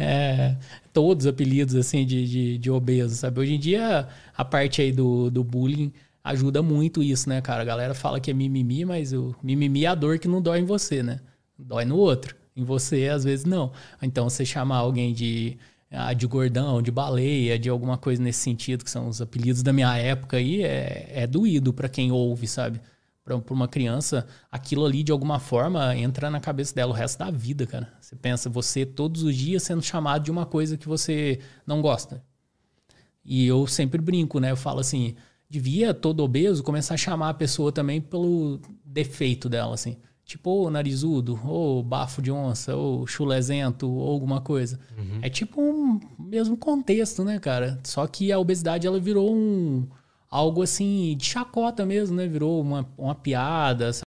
é, todos os apelidos assim de, de, de obeso, sabe? Hoje em dia, a parte aí do, do bullying ajuda muito isso, né, cara? A galera fala que é mimimi, mas o mimimi é a dor que não dói em você, né? Dói no outro. Em você, às vezes, não. Então, você chamar alguém de, ah, de gordão, de baleia, de alguma coisa nesse sentido, que são os apelidos da minha época aí, é, é doído para quem ouve, sabe? Para uma criança, aquilo ali, de alguma forma, entra na cabeça dela o resto da vida, cara. Você pensa, você todos os dias sendo chamado de uma coisa que você não gosta. E eu sempre brinco, né? Eu falo assim, devia todo obeso começar a chamar a pessoa também pelo defeito dela, assim. Tipo, ou narizudo, ou bafo de onça, ou chulezento, ou alguma coisa. Uhum. É tipo um mesmo contexto, né, cara? Só que a obesidade, ela virou um... Algo assim, de chacota mesmo, né? Virou uma, uma piada,